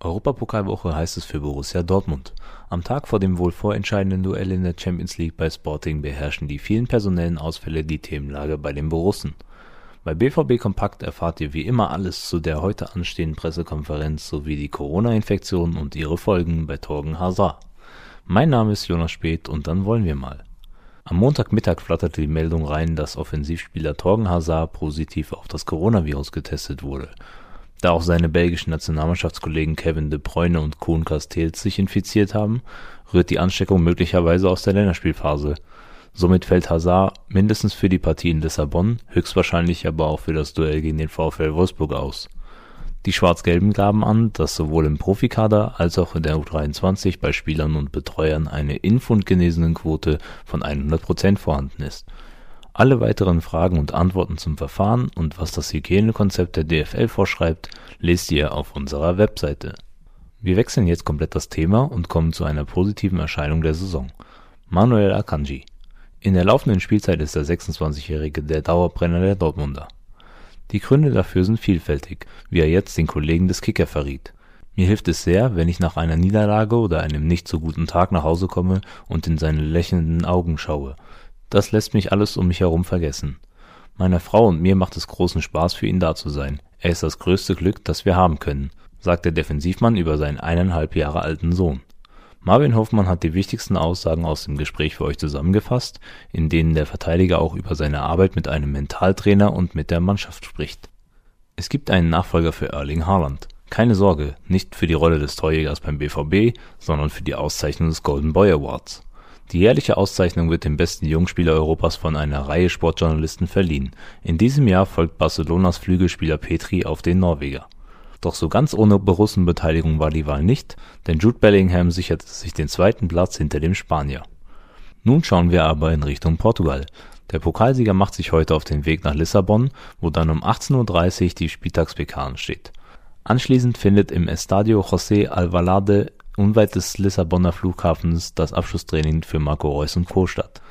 Europapokalwoche heißt es für Borussia Dortmund. Am Tag vor dem wohl vorentscheidenden Duell in der Champions League bei Sporting beherrschen die vielen personellen Ausfälle die Themenlage bei den Borussen. Bei BVB Kompakt erfahrt ihr wie immer alles zu der heute anstehenden Pressekonferenz sowie die Corona-Infektion und ihre Folgen bei Torgen Hazard. Mein Name ist Jonas Speth und dann wollen wir mal. Am Montagmittag flatterte die Meldung rein, dass Offensivspieler Torgen Hazard positiv auf das Coronavirus getestet wurde. Da auch seine belgischen Nationalmannschaftskollegen Kevin De Bruyne und Koen Casteels sich infiziert haben, rührt die Ansteckung möglicherweise aus der Länderspielphase. Somit fällt Hazard mindestens für die Partie in Lissabon, höchstwahrscheinlich aber auch für das Duell gegen den VfL Wolfsburg aus. Die Schwarz-Gelben gaben an, dass sowohl im Profikader als auch in der U23 bei Spielern und Betreuern eine Impf- und Genesenenquote von 100 Prozent vorhanden ist. Alle weiteren Fragen und Antworten zum Verfahren und was das Hygienekonzept der DFL vorschreibt, lest ihr auf unserer Webseite. Wir wechseln jetzt komplett das Thema und kommen zu einer positiven Erscheinung der Saison. Manuel Akanji. In der laufenden Spielzeit ist der 26-Jährige der Dauerbrenner der Dortmunder. Die Gründe dafür sind vielfältig, wie er jetzt den Kollegen des Kicker verriet. Mir hilft es sehr, wenn ich nach einer Niederlage oder einem nicht so guten Tag nach Hause komme und in seine lächelnden Augen schaue. Das lässt mich alles um mich herum vergessen. Meiner Frau und mir macht es großen Spaß, für ihn da zu sein. Er ist das größte Glück, das wir haben können, sagt der Defensivmann über seinen eineinhalb Jahre alten Sohn. Marvin Hoffmann hat die wichtigsten Aussagen aus dem Gespräch für euch zusammengefasst, in denen der Verteidiger auch über seine Arbeit mit einem Mentaltrainer und mit der Mannschaft spricht. Es gibt einen Nachfolger für Erling Haaland. Keine Sorge, nicht für die Rolle des Torjägers beim BVB, sondern für die Auszeichnung des Golden Boy Awards. Die jährliche Auszeichnung wird dem besten Jungspieler Europas von einer Reihe Sportjournalisten verliehen. In diesem Jahr folgt Barcelonas Flügelspieler Petri auf den Norweger. Doch so ganz ohne Borussenbeteiligung war die Wahl nicht, denn Jude Bellingham sicherte sich den zweiten Platz hinter dem Spanier. Nun schauen wir aber in Richtung Portugal. Der Pokalsieger macht sich heute auf den Weg nach Lissabon, wo dann um 18.30 Uhr die Spieltags-PK. Anschließend findet im Estadio José Alvalade unweit des Lissabonner Flughafens das Abschlusstraining für Marco Reus und Co. statt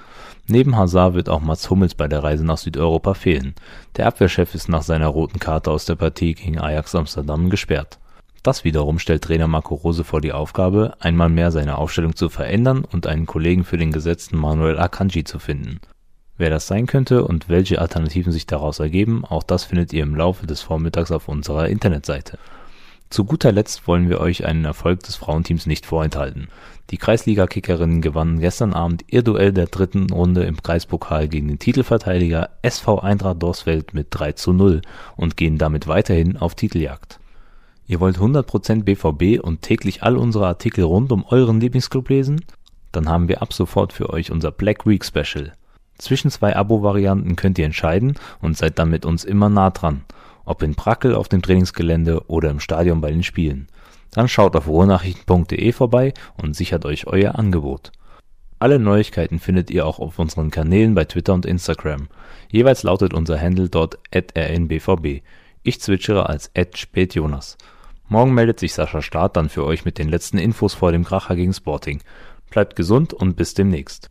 Neben Hazard wird auch Mats Hummels bei der Reise nach Südeuropa fehlen. Der Abwehrchef ist nach seiner roten Karte aus der Partie gegen Ajax Amsterdam gesperrt. Das wiederum stellt Trainer Marco Rose vor die Aufgabe, einmal mehr seine Aufstellung zu verändern und einen Kollegen für den gesetzten Manuel Akanji zu finden. Wer das sein könnte und welche Alternativen sich daraus ergeben, auch das findet ihr im Laufe des Vormittags auf unserer Internetseite zu guter Letzt wollen wir euch einen Erfolg des Frauenteams nicht vorenthalten. Die Kreisliga-Kickerinnen gewannen gestern Abend ihr Duell der dritten Runde im Kreispokal gegen den Titelverteidiger SV Eintracht Dorsfeld mit 3 zu 0 und gehen damit weiterhin auf Titeljagd. Ihr wollt 100% BVB und täglich all unsere Artikel rund um euren Lieblingsclub lesen? Dann haben wir ab sofort für euch unser Black Week Special. Zwischen zwei Abo-Varianten könnt ihr entscheiden und seid dann mit uns immer nah dran – ob in Brackel auf dem Trainingsgelände oder im Stadion bei den Spielen. Dann schaut auf ruhrnachrichten.de vorbei und sichert euch euer Angebot. Alle Neuigkeiten findet ihr auch auf unseren Kanälen bei Twitter und Instagram. Jeweils lautet unser Handle dort rnbvb. Ich zwitschere als spätjonas. Morgen meldet sich Sascha Start dann für euch mit den letzten Infos vor dem Kracher gegen Sporting. Bleibt gesund und bis demnächst.